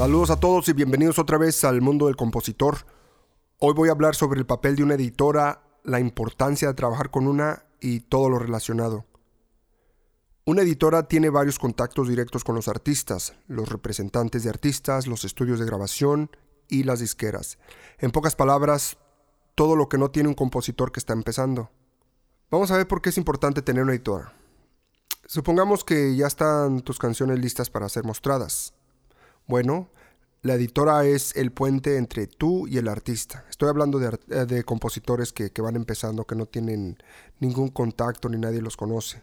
Saludos a todos y bienvenidos otra vez al mundo del compositor. Hoy voy a hablar sobre el papel de una editora, la importancia de trabajar con una y todo lo relacionado. Una editora tiene varios contactos directos con los artistas, los representantes de artistas, los estudios de grabación y las disqueras. En pocas palabras, todo lo que no tiene un compositor que está empezando. Vamos a ver por qué es importante tener una editora. Supongamos que ya están tus canciones listas para ser mostradas. Bueno, la editora es el puente entre tú y el artista. Estoy hablando de, eh, compositores que, van empezando, que no tienen ningún contacto ni nadie los conoce.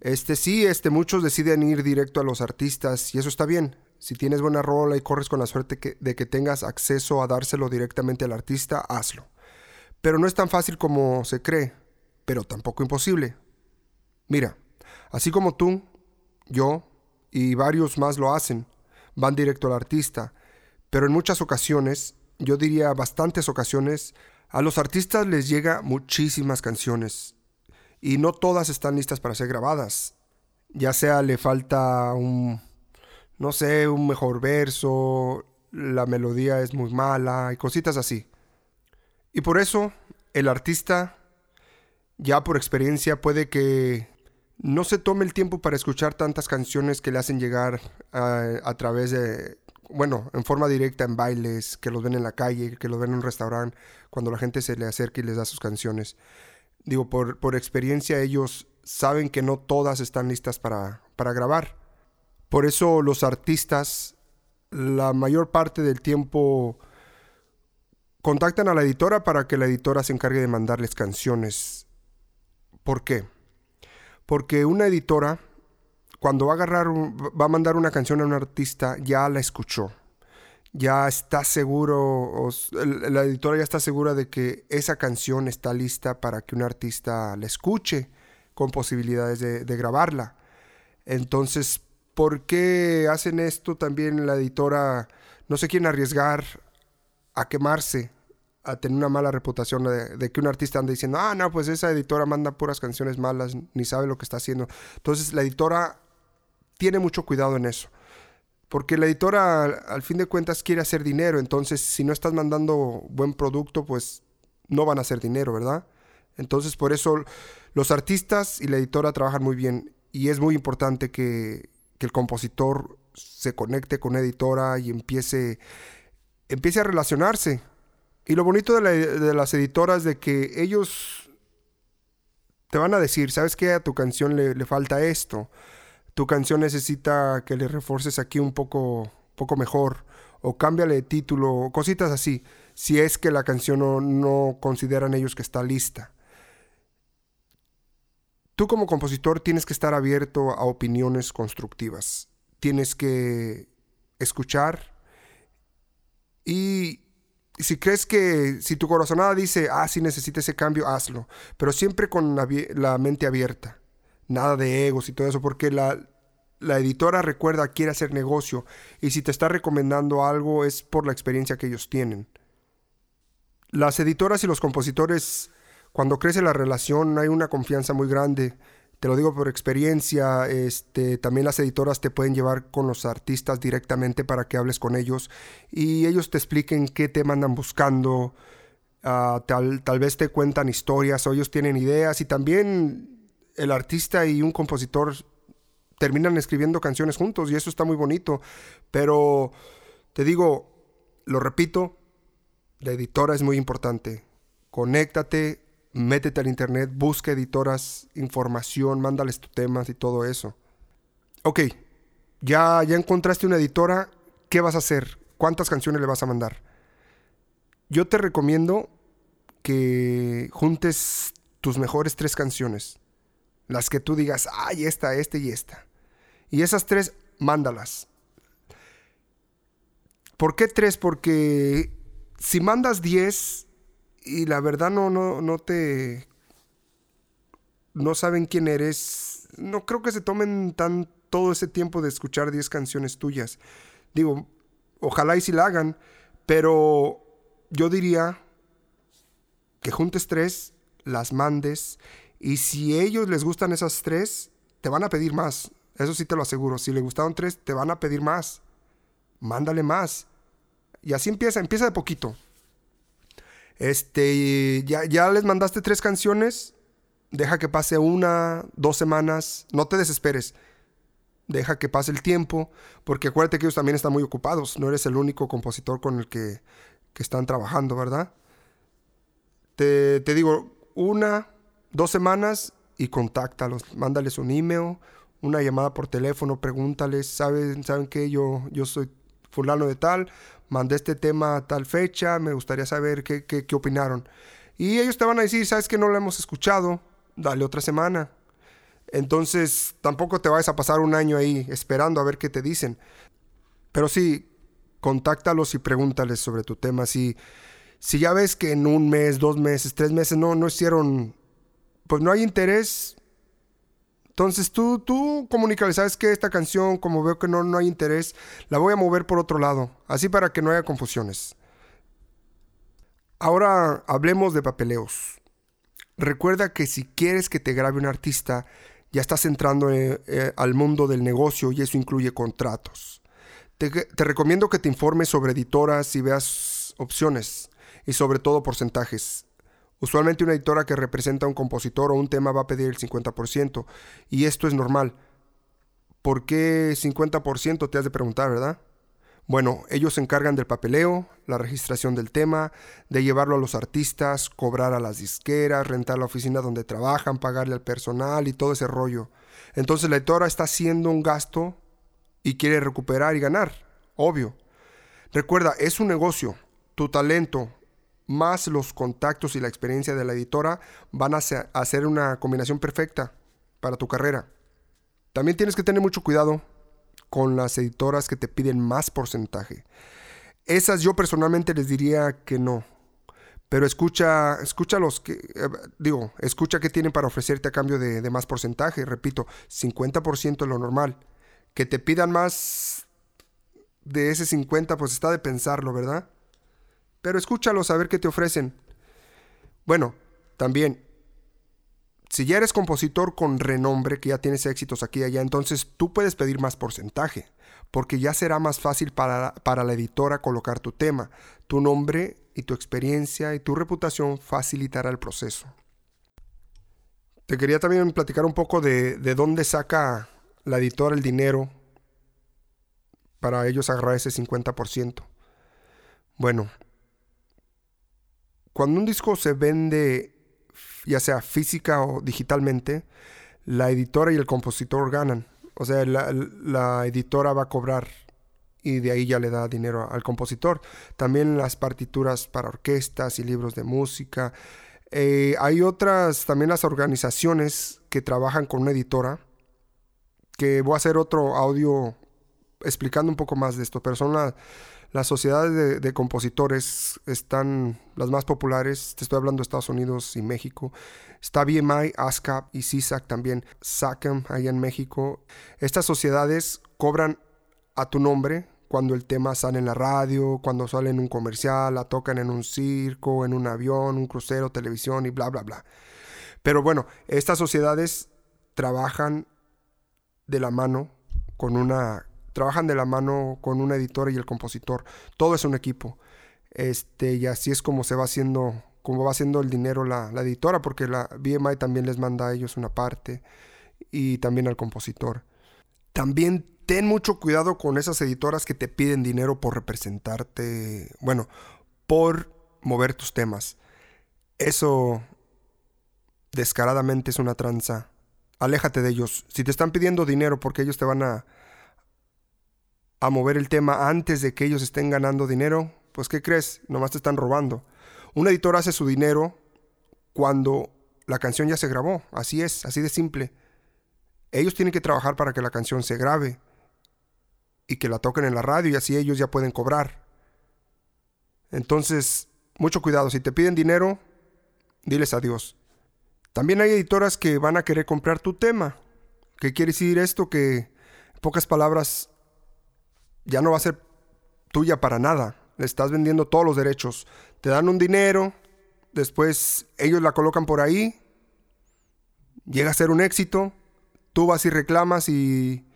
Este sí, este, muchos deciden ir directo a los artistas y eso está bien. Si tienes buena rola y corres con la suerte de que tengas acceso a dárselo directamente al artista, hazlo. Pero no es tan fácil como se cree, pero tampoco imposible. Mira, así como tú, yo y varios más lo hacen, van directo al artista, pero en muchas ocasiones, yo diría bastantes ocasiones, a los artistas les llega muchísimas canciones y no todas están listas para ser grabadas. Ya sea le falta un, no sé, un mejor verso, la melodía es muy mala y cositas así. Y por eso el artista, ya por experiencia, puede que no se tome el tiempo para escuchar tantas canciones que le hacen llegar a, través de, bueno, en forma directa en bailes, que los ven en la calle, que los ven en un restaurante, cuando la gente se le acerca y les da sus canciones. Digo, por, por experiencia ellos saben que no todas están listas para, para grabar. Por eso los artistas, la mayor parte del tiempo, contactan a la editora para que la editora se encargue de mandarles canciones. ¿Por qué? Porque una editora, cuando va a agarrar, va a mandar una canción a un artista, ya la escuchó. Ya está seguro, la editora ya está segura de que esa canción está lista para que un artista la escuche con posibilidades de, de grabarla. Entonces, ¿por qué hacen esto también la editora? No se quieren arriesgar a quemarse a tener una mala reputación de, que un artista anda diciendo, ah, no, pues esa editora manda puras canciones malas, ni sabe lo que está haciendo. Entonces la editora tiene mucho cuidado en eso. Porque la editora al fin de cuentas quiere hacer dinero, entonces si no estás mandando buen producto, pues no van a hacer dinero, ¿verdad? Entonces por eso los artistas y la editora trabajan muy bien y es muy importante que, que el compositor se conecte con una editora y empiece, empiece a relacionarse y lo bonito de, las editoras de que ellos te van a decir, ¿sabes qué? A tu canción le, falta esto. Tu canción necesita que le refuerces aquí un poco, poco mejor. O cámbiale de título, cositas así. Si es que la canción no, no consideran ellos que está lista. Tú como compositor tienes que estar abierto a opiniones constructivas. Tienes que escuchar y si crees que, si tu corazonada dice, ah, sí necesita ese cambio, hazlo. Pero siempre con la, mente abierta. Nada de egos y todo eso, porque la, la editora recuerda, quiere hacer negocio. Y si te está recomendando algo es por la experiencia que ellos tienen. Las editoras y los compositores, cuando crece la relación, hay una confianza muy grande te lo digo por experiencia, este, también las editoras te pueden llevar con los artistas directamente para que hables con ellos y ellos te expliquen qué tema andan buscando, ah, tal, tal vez te cuentan historias o ellos tienen ideas y también el artista y un compositor terminan escribiendo canciones juntos y eso está muy bonito, pero te digo, lo repito, la editora es muy importante. Conéctate, métete al internet, busca editoras, información, mándales tus temas y todo eso. Ok, ya, ya encontraste una editora, ¿qué vas a hacer? ¿Cuántas canciones le vas a mandar? Yo te recomiendo que juntes tus mejores tres canciones. Las que tú digas, ay, esta, esta y esta. Y esas tres, mándalas. ¿Por qué tres? Porque si mandas diez, y la verdad no, no, no te... No saben quién eres. No creo que se tomen tan todo ese tiempo de escuchar 10 canciones tuyas. Digo, ojalá y si la hagan, pero yo diría que juntes tres, las mandes, y si ellos les gustan esas tres, te van a pedir más. Eso sí te lo aseguro. Si les gustaron tres, te van a pedir más. mándale más. Y así empieza, empieza de poquito. Este, ya, ya les mandaste tres canciones, deja que pase una, dos semanas, no te desesperes. Deja que pase el tiempo, porque acuérdate que ellos también están muy ocupados, no eres el único compositor con el que, que están trabajando, ¿verdad? Te, te digo, una, dos semanas y contáctalos, mándales un email, una llamada por teléfono, pregúntales, ¿saben, ¿saben qué? Yo, yo soy fulano de tal, mandé este tema a tal fecha, me gustaría saber qué, qué, qué opinaron. Y ellos te van a decir, ¿sabes que no lo hemos escuchado? Dale otra semana. Entonces, tampoco te vayas a pasar un año ahí esperando a ver qué te dicen. Pero sí, contáctalos y pregúntales sobre tu tema. Si, si ya ves que en un mes, dos meses, tres meses no, no hicieron, pues no hay interés, entonces tú, tú comunícale, sabes que esta canción, como veo que no, no hay interés, la voy a mover por otro lado, así para que no haya confusiones. Ahora hablemos de papeleos. Recuerda que si quieres que te grabe un artista, ya estás entrando eh, eh, al mundo del negocio y eso incluye contratos. Te, te recomiendo que te informes sobre editoras y veas opciones y sobre todo porcentajes. Usualmente una editora que representa a un compositor o un tema va a pedir el 50%, y esto es normal. ¿Por qué 50% te has de preguntar, verdad? Bueno, ellos se encargan del papeleo, la registración del tema, de llevarlo a los artistas, cobrar a las disqueras, rentar la oficina donde trabajan, pagarle al personal y todo ese rollo. Entonces la editora está haciendo un gasto y quiere recuperar y ganar, obvio. Recuerda, es un negocio. Tu talento, más los contactos y la experiencia de la editora van a hacer una combinación perfecta para tu carrera. También tienes que tener mucho cuidado con las editoras que te piden más porcentaje. Esas yo personalmente les diría que no. Pero escucha, escucha los que, eh, digo, escucha qué tienen para ofrecerte a cambio de, de más porcentaje. Repito, 50% es lo normal. Que te pidan más de ese 50, pues está de pensarlo, ¿verdad? Pero escúchalos a ver qué te ofrecen. Bueno, también, si ya eres compositor con renombre, que ya tienes éxitos aquí y allá, entonces tú puedes pedir más porcentaje, porque ya será más fácil para, para la editora colocar tu tema. Tu nombre y tu experiencia y tu reputación facilitará el proceso. Te quería también platicar un poco de, de dónde saca la editora el dinero para ellos agarrar ese 50%. Bueno, cuando un disco se vende, ya sea física o digitalmente, la editora y el compositor ganan. O sea, la, editora va a cobrar y de ahí ya le da dinero al compositor. También las partituras para orquestas y libros de música. Eh, hay otras, también las organizaciones que trabajan con una editora, que voy a hacer otro audio explicando un poco más de esto, pero son las las sociedades de, compositores están las más populares, te estoy hablando de Estados Unidos y México. Está BMI, ASCAP y CISAC también, SACAM allá en México. Estas sociedades cobran a tu nombre cuando el tema sale en la radio, cuando sale en un comercial, la tocan en un circo, en un avión, un crucero, televisión y bla, bla, bla. Pero bueno, estas sociedades trabajan de la mano con una trabajan de la mano con una editora y el compositor. Todo es un equipo. Este, y así es como se va haciendo, como va haciendo el dinero la, la editora, porque la BMI también les manda a ellos una parte y también al compositor. También ten mucho cuidado con esas editoras que te piden dinero por representarte, bueno, por mover tus temas. Eso descaradamente es una tranza. Aléjate de ellos. Si te están pidiendo dinero porque ellos te van a a mover el tema antes de que ellos estén ganando dinero, pues ¿qué crees? Nomás te están robando. Un editor hace su dinero cuando la canción ya se grabó, así es, así de simple. Ellos tienen que trabajar para que la canción se grabe y que la toquen en la radio y así ellos ya pueden cobrar. Entonces, mucho cuidado, si te piden dinero, diles adiós. También hay editoras que van a querer comprar tu tema. ¿Qué quiere decir esto? Que, en pocas palabras, ya no va a ser tuya para nada. Le estás vendiendo todos los derechos. Te dan un dinero, después ellos la colocan por ahí, llega a ser un éxito, tú vas y reclamas y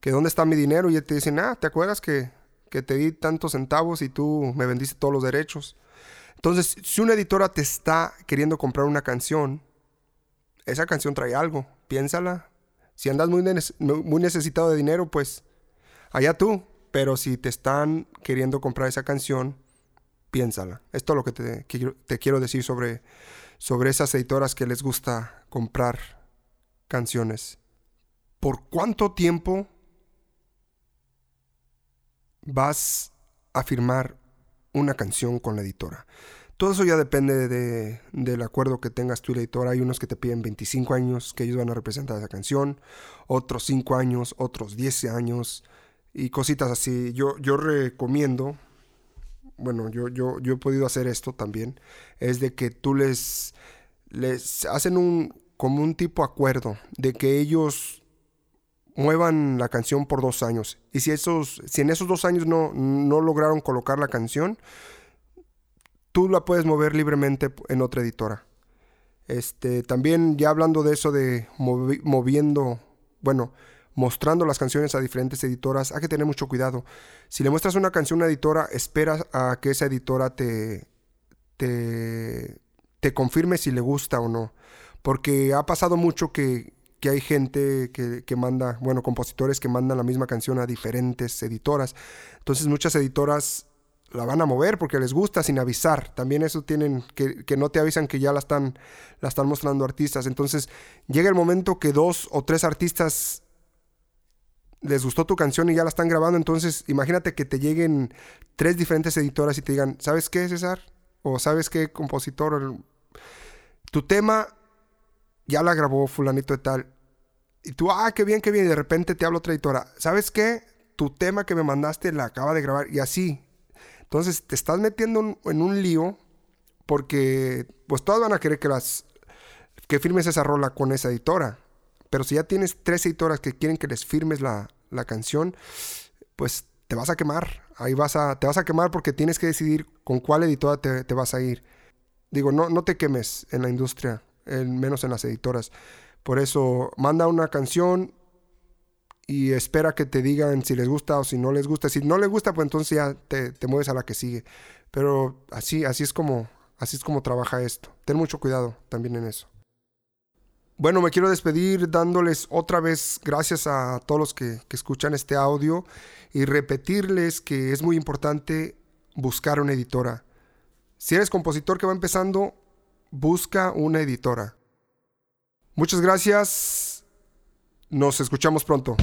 que dónde está mi dinero y te dicen, ah, ¿te acuerdas que que te di tantos centavos y tú me vendiste todos los derechos. Entonces, si una editora te está queriendo comprar una canción, esa canción trae algo, piénsala. Si andas muy, muy necesitado de dinero, pues allá tú. Pero si te están queriendo comprar esa canción, piénsala. Esto es lo que te, quiero decir sobre, sobre esas editoras que les gusta comprar canciones. ¿Por cuánto tiempo vas a firmar una canción con la editora? Todo eso ya depende de, del acuerdo que tengas tú y la editora. Hay unos que te piden 25 años que ellos van a representar esa canción, otros 5 años, otros 10 años y cositas así. Yo, yo recomiendo, bueno, yo, yo, yo he podido hacer esto también, es de que tú les, les hacen un, como un tipo acuerdo de que ellos muevan la canción por dos años. Y si, esos, si en esos dos años no, no lograron colocar la canción, tú la puedes mover libremente en otra editora. Este, también ya hablando de eso de moviendo, bueno, mostrando las canciones a diferentes editoras, hay que tener mucho cuidado. Si le muestras una canción a una editora, espera a que esa editora te, te, te confirme si le gusta o no. Porque ha pasado mucho que, que hay gente que, que, manda, bueno, compositores que mandan la misma canción a diferentes editoras. Entonces muchas editoras la van a mover porque les gusta sin avisar. También eso tienen que, que, no te avisan que ya la están, la están mostrando artistas. Entonces llega el momento que dos o tres artistas les gustó tu canción y ya la están grabando. Entonces imagínate que te lleguen tres diferentes editoras y te digan, ¿sabes qué, César? O ¿sabes qué, compositor? Tu tema ya la grabó fulanito de tal. Y tú, ah, qué bien, qué bien. Y de repente te habla otra editora. ¿Sabes qué? Tu tema que me mandaste la acaba de grabar. Y así. Entonces te estás metiendo en un lío porque pues todas van a querer que las que firmes esa rola con esa editora. Pero si ya tienes tres editoras que quieren que les firmes la, la canción, pues te vas a quemar. Ahí vas a, te vas a quemar porque tienes que decidir con cuál editora te, te vas a ir. Digo, no, no te quemes en la industria, menos en las editoras. Por eso, manda una canción, y espera que te digan si les gusta o si no les gusta. Si no les gusta, pues entonces ya te, te, mueves a la que sigue. Pero así, así es como, así es como trabaja esto. Ten mucho cuidado también en eso. Bueno, me quiero despedir dándoles otra vez gracias a todos los que, que escuchan este audio y repetirles que es muy importante buscar una editora. Si eres compositor que va empezando, busca una editora. Muchas gracias. Nos escuchamos pronto.